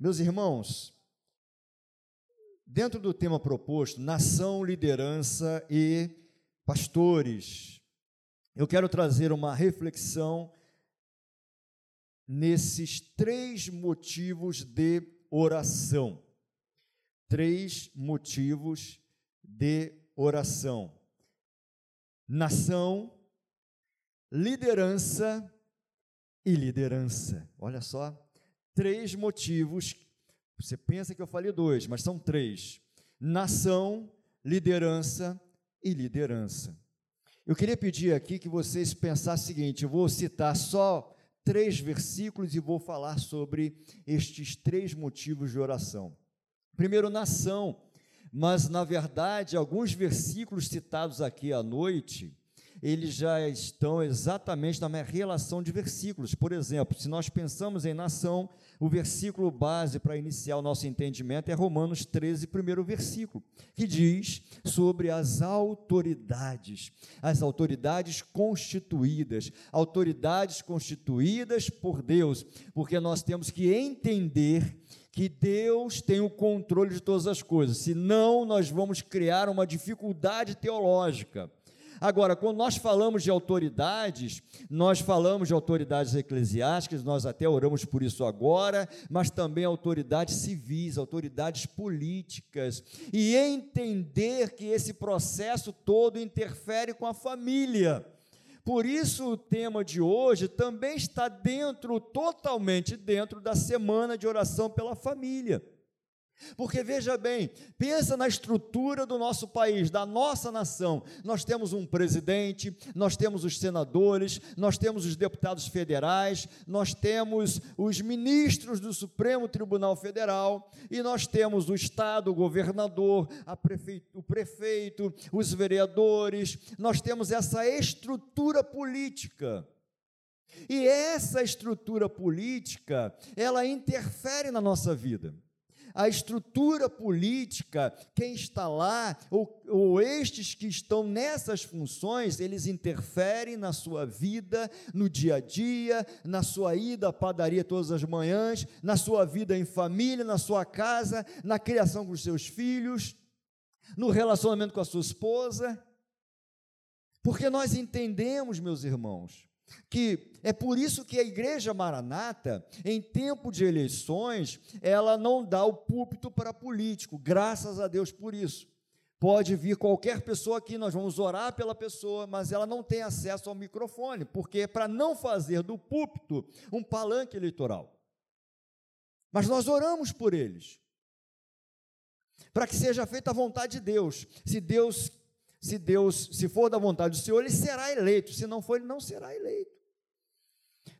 Meus irmãos, dentro do tema proposto, nação, liderança e pastores, eu quero trazer uma reflexão nesses três motivos de oração. Três motivos de oração: nação, liderança e liderança. Olha só, três motivos. Você pensa que eu falei dois, mas são três: nação, liderança e liderança. Eu queria pedir aqui que vocês pensassem o seguinte: eu vou citar só três versículos e vou falar sobre estes três motivos de oração. Primeiro, nação, mas na verdade, alguns versículos citados aqui à noite, eles já estão exatamente na relação de versículos. Por exemplo, se nós pensamos em nação, o versículo base para iniciar o nosso entendimento é Romanos 13, primeiro versículo, que diz sobre as autoridades, as autoridades constituídas, autoridades constituídas por Deus, porque nós temos que entender que Deus tem o controle de todas as coisas, senão nós vamos criar uma dificuldade teológica. Agora, quando nós falamos de autoridades, nós falamos de autoridades eclesiásticas, nós até oramos por isso agora, mas também autoridades civis, autoridades políticas, e entender que esse processo todo interfere com a família. Por isso, o tema de hoje também está dentro, totalmente dentro da semana de oração pela família. Porque veja bem, pensa na estrutura do nosso país, da nossa nação. Nós temos um presidente, nós temos os senadores, nós temos os deputados federais, nós temos os ministros do Supremo Tribunal Federal e nós temos o Estado, o governador, prefeito, o prefeito, os vereadores. Nós temos essa estrutura política. E essa estrutura política, ela interfere na nossa vida a estrutura política, quem está lá, ou, ou estes que estão nessas funções, eles interferem na sua vida, no dia a dia, na sua ida à padaria todas as manhãs, na sua vida em família, na sua casa, na criação com os seus filhos, no relacionamento com a sua esposa. Porque nós entendemos, meus irmãos, que é por isso que a igreja maranata, em tempo de eleições, ela não dá o púlpito para político, graças a Deus por isso. Pode vir qualquer pessoa aqui, nós vamos orar pela pessoa, mas ela não tem acesso ao microfone, porque é para não fazer do púlpito um palanque eleitoral. Mas nós oramos por eles, para que seja feita a vontade de Deus. Se Deus se Deus, se for da vontade do Senhor, ele será eleito, se não for, ele não será eleito.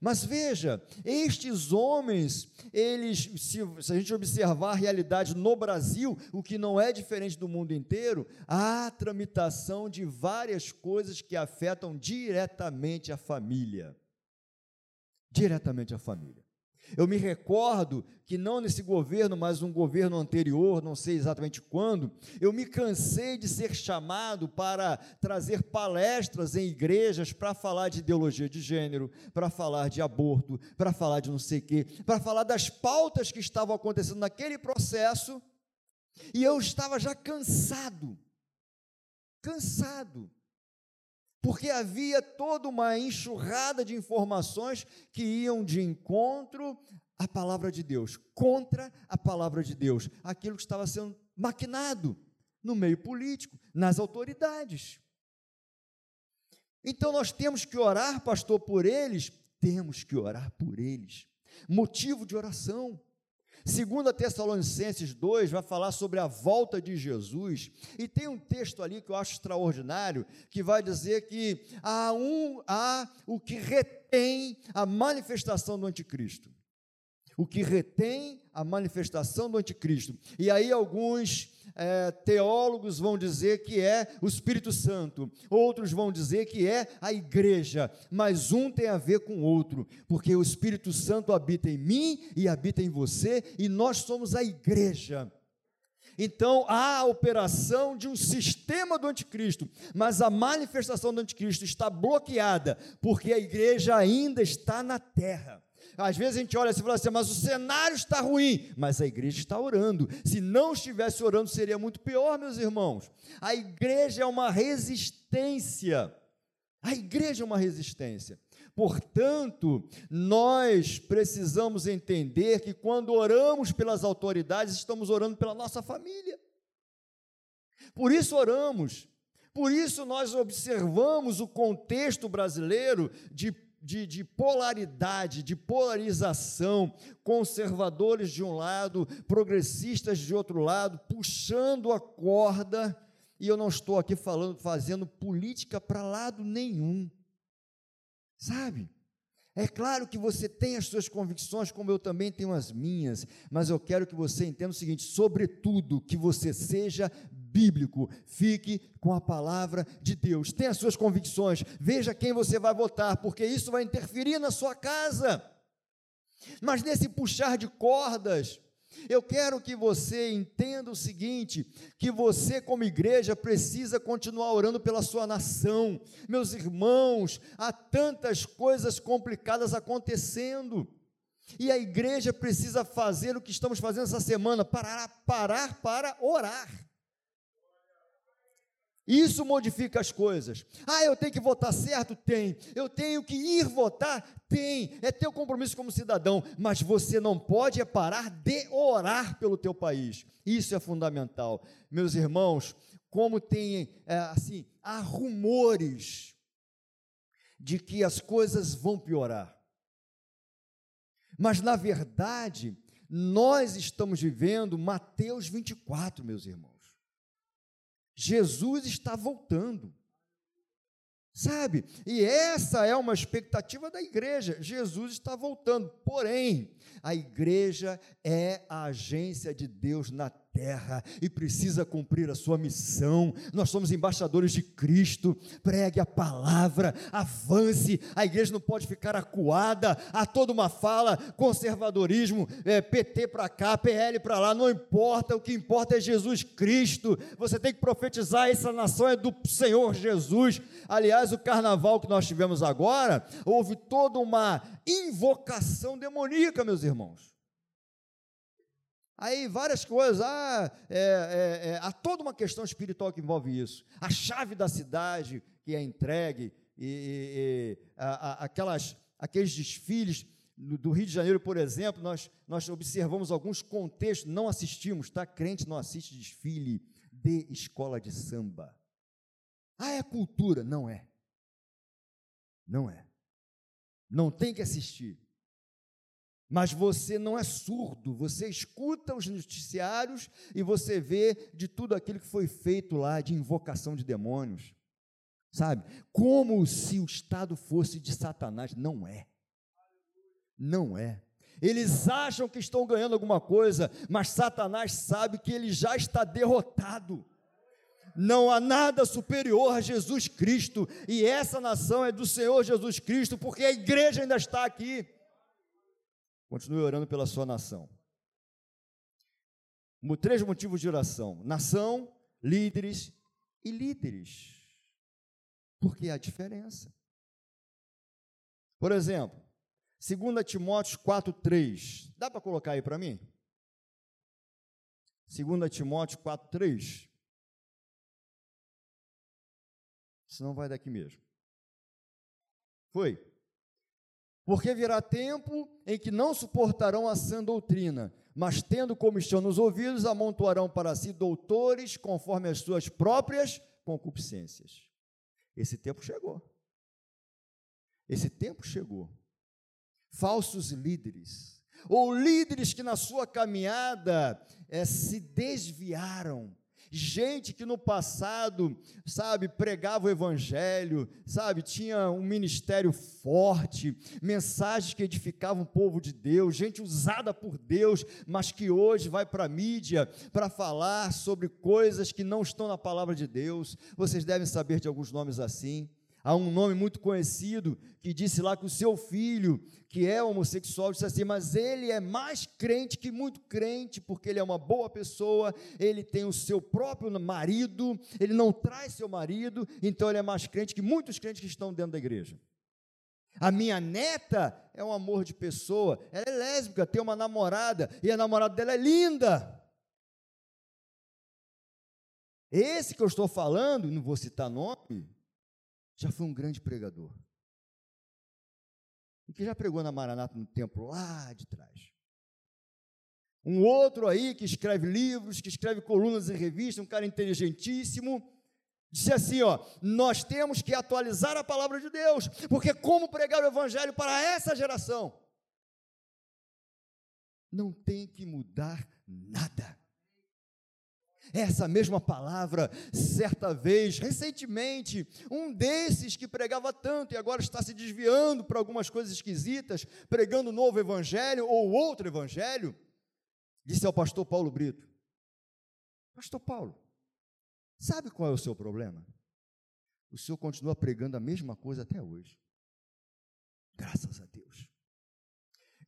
Mas veja, estes homens, eles, se, se, a gente observar a realidade no Brasil, o que não é diferente do mundo inteiro, há tramitação de várias coisas que afetam diretamente a família. Diretamente a família. Eu me recordo que não nesse governo, mas um governo anterior, não sei exatamente quando, eu me cansei de ser chamado para trazer palestras em igrejas para falar de ideologia de gênero, para falar de aborto, para falar de não sei o quê, para falar das pautas que estavam acontecendo naquele processo, e eu estava já cansado, cansado porque havia toda uma enxurrada de informações que iam de encontro à palavra de Deus, contra a palavra de Deus, aquilo que estava sendo maquinado no meio político, nas autoridades. Então nós temos que orar, pastor, por eles, temos que orar por eles. Motivo de oração. Segundo Tessalonicenses 2 vai falar sobre a volta de Jesus, e tem um texto ali que eu acho extraordinário, que vai dizer que há um há o que retém a manifestação do anticristo. O que retém a manifestação do anticristo. E aí alguns é, teólogos vão dizer que é o Espírito Santo, outros vão dizer que é a igreja, mas um tem a ver com o outro, porque o Espírito Santo habita em mim e habita em você, e nós somos a igreja. Então há a operação de um sistema do anticristo, mas a manifestação do anticristo está bloqueada, porque a igreja ainda está na terra às vezes a gente olha assim e fala assim, mas o cenário está ruim, mas a igreja está orando. Se não estivesse orando, seria muito pior, meus irmãos. A igreja é uma resistência. A igreja é uma resistência. Portanto, nós precisamos entender que quando oramos pelas autoridades, estamos orando pela nossa família. Por isso oramos. Por isso nós observamos o contexto brasileiro de de, de, polaridade, de polarização, conservadores de um lado, progressistas de outro lado, puxando a corda, e eu não estou aqui falando, fazendo política para lado nenhum. Sabe? É claro que você tem as suas convicções, como eu também tenho as minhas, mas eu quero que você entenda o seguinte: sobretudo, que você seja bíblico, fique com a palavra de Deus, tenha as suas convicções, veja quem você vai votar, porque isso vai interferir na sua casa. Mas nesse puxar de cordas, eu quero que você entenda o seguinte: que você, como igreja, precisa continuar orando pela sua nação. Meus irmãos, há tantas coisas complicadas acontecendo. E a igreja precisa fazer o que estamos fazendo essa semana: parar, parar para orar. Isso modifica as coisas. Ah, eu tenho que votar certo? Tem. Eu tenho que ir votar? Tem. É teu compromisso como cidadão. Mas você não pode é parar de orar pelo teu país. Isso é fundamental. Meus irmãos, como tem, é, assim, há rumores de que as coisas vão piorar. Mas, na verdade, nós estamos vivendo Mateus 24, meus irmãos. Jesus está voltando. Sabe? E essa é uma expectativa da igreja. Jesus está voltando. Porém, a igreja é a agência de Deus na terra e precisa cumprir a sua missão. Nós somos embaixadores de Cristo. Pregue a palavra, avance. A igreja não pode ficar acuada a toda uma fala, conservadorismo, é, PT para cá, PL para lá, não importa. O que importa é Jesus Cristo. Você tem que profetizar. Essa nação é do Senhor Jesus. Aliás, o carnaval que nós tivemos agora, houve toda uma invocação demoníaca, meus irmãos. Aí várias coisas, ah, é, é, é, há toda uma questão espiritual que envolve isso. A chave da cidade que é entregue, e, e, e a, a, aquelas, aqueles desfiles do Rio de Janeiro, por exemplo, nós, nós observamos alguns contextos, não assistimos, tá? Crente não assiste desfile de escola de samba. Ah, é cultura. Não é. Não é. Não tem que assistir. Mas você não é surdo, você escuta os noticiários e você vê de tudo aquilo que foi feito lá de invocação de demônios. Sabe? Como se o Estado fosse de Satanás. Não é. Não é. Eles acham que estão ganhando alguma coisa, mas Satanás sabe que ele já está derrotado. Não há nada superior a Jesus Cristo, e essa nação é do Senhor Jesus Cristo, porque a igreja ainda está aqui. Continue orando pela sua nação. Três motivos de oração: nação, líderes e líderes. Porque há diferença. Por exemplo, 2 Timóteo 4,3. Dá para colocar aí para mim? 2 Timóteo 4,3. Senão vai daqui mesmo. Foi. Porque virá tempo em que não suportarão a sã doutrina, mas tendo comichão nos ouvidos, amontoarão para si doutores conforme as suas próprias concupiscências. Esse tempo chegou. Esse tempo chegou. Falsos líderes, ou líderes que na sua caminhada é, se desviaram gente que no passado, sabe, pregava o evangelho, sabe, tinha um ministério forte, mensagens que edificavam o povo de Deus, gente usada por Deus, mas que hoje vai para a mídia para falar sobre coisas que não estão na palavra de Deus. Vocês devem saber de alguns nomes assim. Há um nome muito conhecido que disse lá que o seu filho, que é homossexual, disse assim: Mas ele é mais crente que muito crente, porque ele é uma boa pessoa, ele tem o seu próprio marido, ele não traz seu marido, então ele é mais crente que muitos crentes que estão dentro da igreja. A minha neta é um amor de pessoa. Ela é lésbica, tem uma namorada e a namorada dela é linda. Esse que eu estou falando, não vou citar nome, já foi um grande pregador. E que já pregou na Maranata no templo lá de trás. Um outro aí que escreve livros, que escreve colunas em revista, um cara inteligentíssimo, disse assim, ó, nós temos que atualizar a palavra de Deus, porque como pregar o evangelho para essa geração? Não tem que mudar nada. Essa mesma palavra, certa vez, recentemente, um desses que pregava tanto e agora está se desviando para algumas coisas esquisitas, pregando novo evangelho ou outro evangelho, disse ao pastor Paulo Brito: Pastor Paulo, sabe qual é o seu problema? O senhor continua pregando a mesma coisa até hoje. Graças a Deus.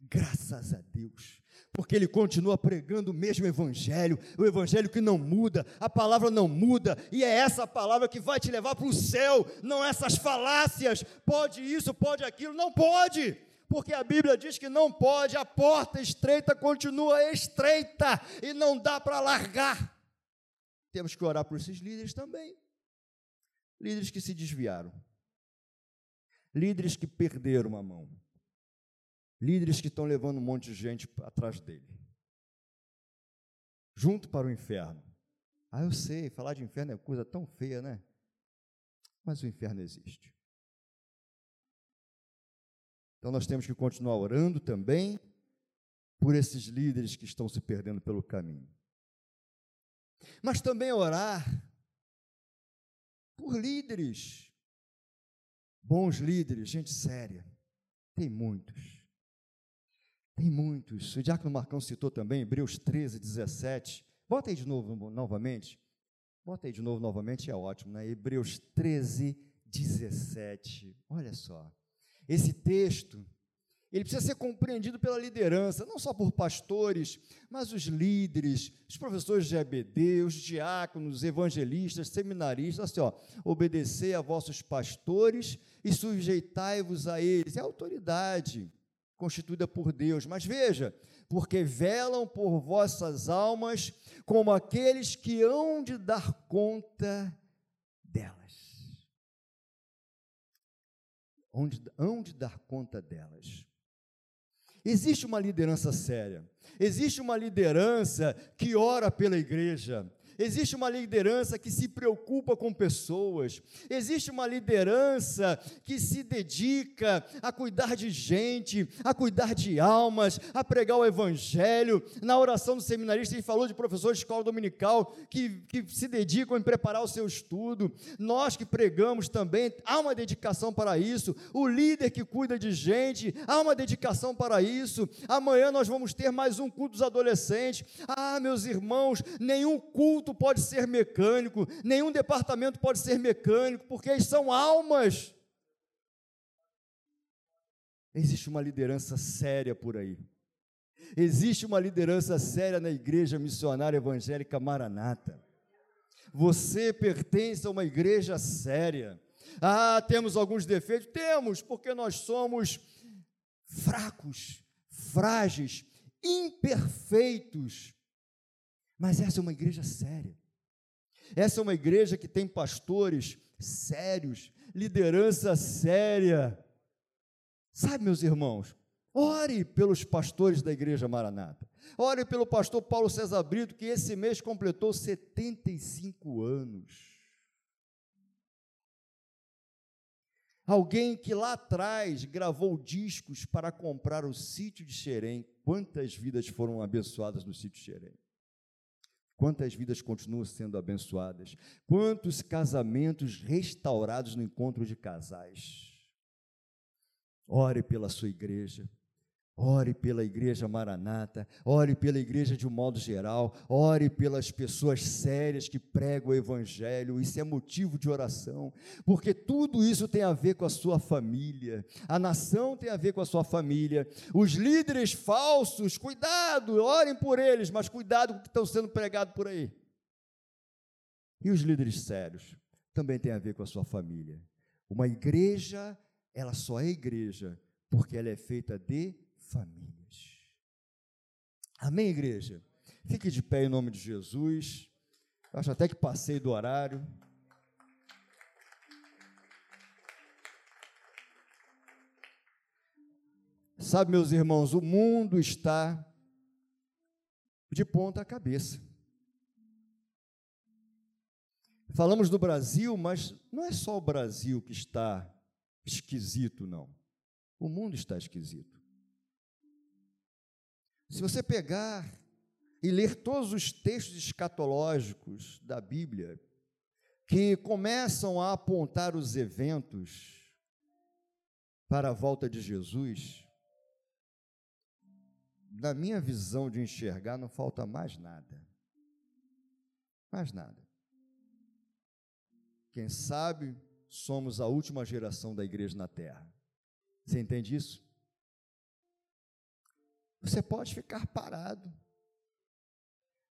Graças a Deus porque ele continua pregando o mesmo evangelho, o evangelho que não muda, a palavra não muda, e é essa palavra que vai te levar para o céu, não essas falácias, pode isso, pode aquilo, não pode, porque a Bíblia diz que não pode, a porta estreita continua estreita e não dá para largar. Temos que orar por esses líderes também. Líderes que se desviaram. Líderes que perderam a mão líderes que estão levando um monte de gente atrás dele. Junto para o inferno. Ah, eu sei, falar de inferno é coisa tão feia, né? Mas o inferno existe. Então nós temos que continuar orando também por esses líderes que estão se perdendo pelo caminho. Mas também orar por líderes, bons líderes, gente séria. Tem muitos tem muitos. O Diácono Marcão citou também, Hebreus 13, 17. Bota aí de novo, novamente. Bota aí de novo, novamente, é ótimo, né? Hebreus 13, 17. Olha só. Esse texto, ele precisa ser compreendido pela liderança, não só por pastores, mas os líderes, os professores de EBD, os diáconos, evangelistas, seminaristas, assim, ó, a vossos pastores e sujeitai-vos a eles. É autoridade constituída por Deus. Mas veja, porque velam por vossas almas como aqueles que hão de dar conta delas. Onde hão de dar conta delas. Existe uma liderança séria, existe uma liderança que ora pela igreja, existe uma liderança que se preocupa com pessoas, existe uma liderança que se dedica a cuidar de gente, a cuidar de almas, a pregar o evangelho. Na oração do seminarista, ele falou de professores de escola dominical que, que se dedicam em preparar o seu estudo. Nós que pregamos também, há uma dedicação para isso. O líder que cuida de gente, há uma dedicação para isso. Amanhã nós vamos ter mais um culto dos adolescentes. Ah, meus irmãos, nenhum culto culto pode ser mecânico, nenhum departamento pode ser mecânico, porque eles são almas. Existe uma liderança séria por aí. Existe uma liderança séria na igreja missionária evangélica Maranata. Você pertence a uma igreja séria. Ah, temos alguns defeitos? Temos, porque nós somos fracos, frágeis, imperfeitos. Mas essa é uma igreja séria. Essa é uma igreja que tem pastores sérios, liderança séria. Sabe, meus irmãos, ore pelos pastores da igreja Maranata. Ore pelo pastor Paulo César Brito, que esse mês completou 75 anos. Alguém que lá atrás gravou discos para comprar o sítio de Xerém. Quantas vidas foram abençoadas no sítio de Xerém? Quantas vidas continuam sendo abençoadas? Quantos casamentos restaurados no encontro de casais? Ore pela sua igreja. Ore pela igreja Maranata, ore pela igreja de um modo geral, ore pelas pessoas sérias que pregam o evangelho. Isso é motivo de oração, porque tudo isso tem a ver com a sua família. A nação tem a ver com a sua família. Os líderes falsos, cuidado, orem por eles, mas cuidado com o que estão sendo pregado por aí. E os líderes sérios também têm a ver com a sua família. Uma igreja ela só é igreja porque ela é feita de famílias. Amém, igreja? Fique de pé em nome de Jesus. Eu acho até que passei do horário. Sabe, meus irmãos, o mundo está de ponta cabeça. Falamos do Brasil, mas não é só o Brasil que está esquisito, não. O mundo está esquisito. Se você pegar e ler todos os textos escatológicos da Bíblia, que começam a apontar os eventos para a volta de Jesus, na minha visão de enxergar, não falta mais nada. Mais nada. Quem sabe somos a última geração da igreja na terra. Você entende isso? Você pode ficar parado,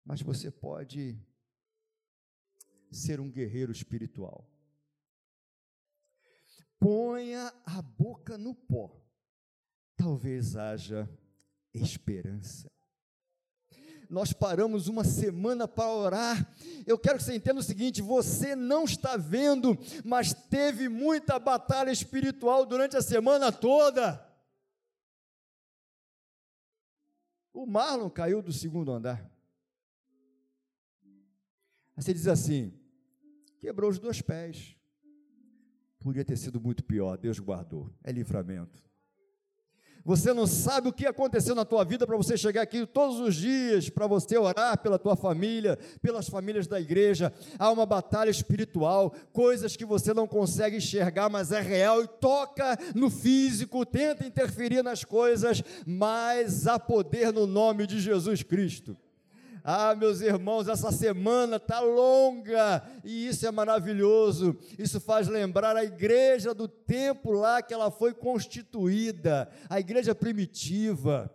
mas você pode ser um guerreiro espiritual. Ponha a boca no pó, talvez haja esperança. Nós paramos uma semana para orar. Eu quero que você entenda o seguinte: você não está vendo, mas teve muita batalha espiritual durante a semana toda. O Marlon caiu do segundo andar. Aí você diz assim: quebrou os dois pés. Podia ter sido muito pior, Deus guardou. É livramento. Você não sabe o que aconteceu na tua vida para você chegar aqui todos os dias, para você orar pela tua família, pelas famílias da igreja. Há uma batalha espiritual, coisas que você não consegue enxergar, mas é real e toca no físico, tenta interferir nas coisas, mas há poder no nome de Jesus Cristo. Ah, meus irmãos, essa semana está longa e isso é maravilhoso. Isso faz lembrar a igreja do tempo lá que ela foi constituída, a igreja primitiva.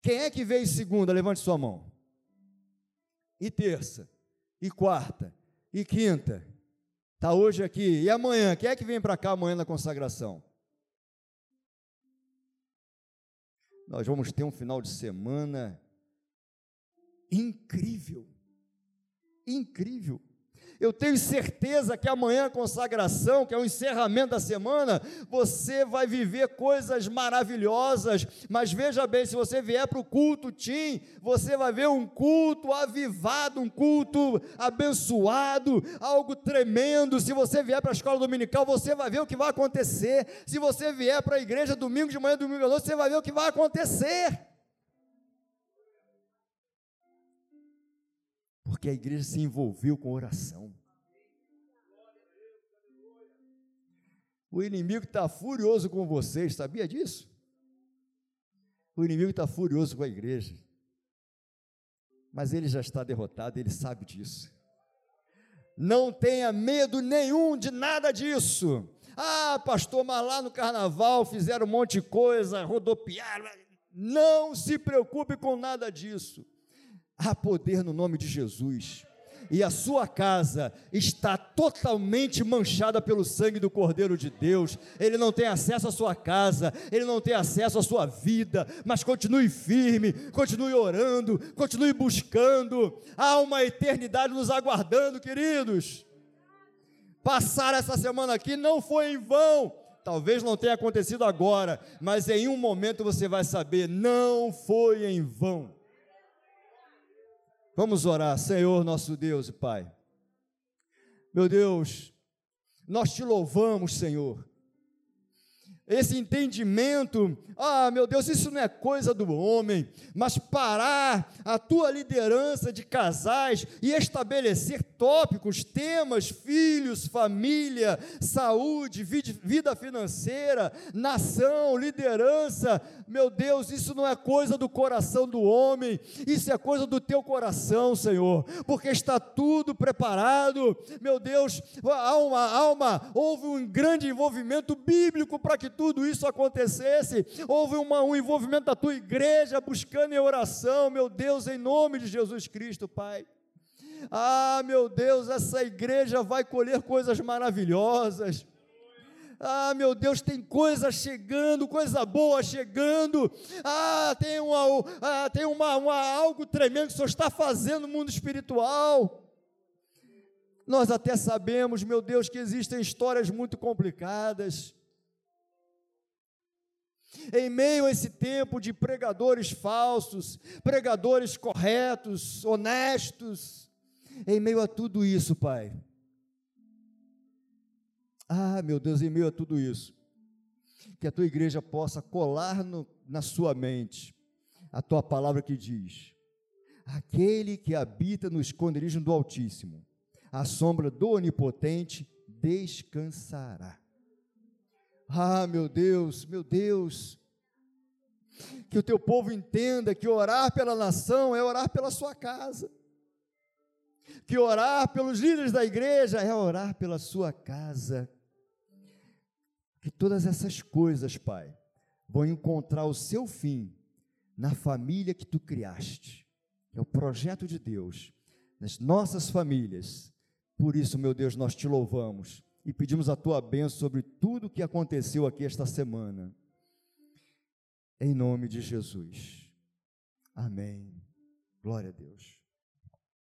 Quem é que veio segunda? Levante sua mão. E terça, e quarta, e quinta. Está hoje aqui. E amanhã? Quem é que vem para cá amanhã na consagração? Nós vamos ter um final de semana incrível. Incrível. Eu tenho certeza que amanhã a consagração, que é o encerramento da semana, você vai viver coisas maravilhosas. Mas veja bem, se você vier para o culto Tim, você vai ver um culto avivado, um culto abençoado, algo tremendo. Se você vier para a escola dominical, você vai ver o que vai acontecer. Se você vier para a igreja domingo de manhã, domingo à noite, você vai ver o que vai acontecer. Porque a igreja se envolveu com oração. O inimigo está furioso com vocês, sabia disso? O inimigo está furioso com a igreja. Mas ele já está derrotado, ele sabe disso. Não tenha medo nenhum de nada disso. Ah, pastor, mas lá no carnaval fizeram um monte de coisa, rodopiaram. Não se preocupe com nada disso. Há poder no nome de Jesus. E a sua casa está totalmente manchada pelo sangue do Cordeiro de Deus. Ele não tem acesso à sua casa, ele não tem acesso à sua vida, mas continue firme, continue orando, continue buscando. Há uma eternidade nos aguardando, queridos. Passar essa semana aqui não foi em vão. Talvez não tenha acontecido agora, mas em um momento você vai saber, não foi em vão. Vamos orar, Senhor, nosso Deus e Pai. Meu Deus, nós te louvamos, Senhor, esse entendimento, ah, meu Deus, isso não é coisa do homem, mas parar a tua liderança de casais e estabelecer tópicos, temas, filhos, família, saúde, vida financeira, nação, liderança, meu Deus, isso não é coisa do coração do homem, isso é coisa do teu coração, Senhor, porque está tudo preparado, meu Deus, há uma, há uma, houve um grande envolvimento bíblico para que tudo isso acontecesse. Houve uma, um envolvimento da tua igreja buscando em oração, meu Deus, em nome de Jesus Cristo, Pai. Ah, meu Deus, essa igreja vai colher coisas maravilhosas. Ah, meu Deus, tem coisa chegando, coisa boa chegando. Ah, tem, uma, ah, tem uma, uma, algo tremendo que o Senhor está fazendo no mundo espiritual. Nós até sabemos, meu Deus, que existem histórias muito complicadas. Em meio a esse tempo de pregadores falsos, pregadores corretos, honestos, em meio a tudo isso, Pai, ah, meu Deus, em meio a tudo isso, que a tua igreja possa colar no, na sua mente a tua palavra que diz: aquele que habita no esconderijo do Altíssimo, a sombra do Onipotente descansará. Ah, meu Deus, meu Deus, que o teu povo entenda que orar pela nação é orar pela sua casa, que orar pelos líderes da igreja é orar pela sua casa que todas essas coisas, Pai, vão encontrar o seu fim na família que tu criaste. É o projeto de Deus nas nossas famílias. Por isso, meu Deus, nós te louvamos e pedimos a tua bênção sobre tudo o que aconteceu aqui esta semana. Em nome de Jesus. Amém. Glória a Deus.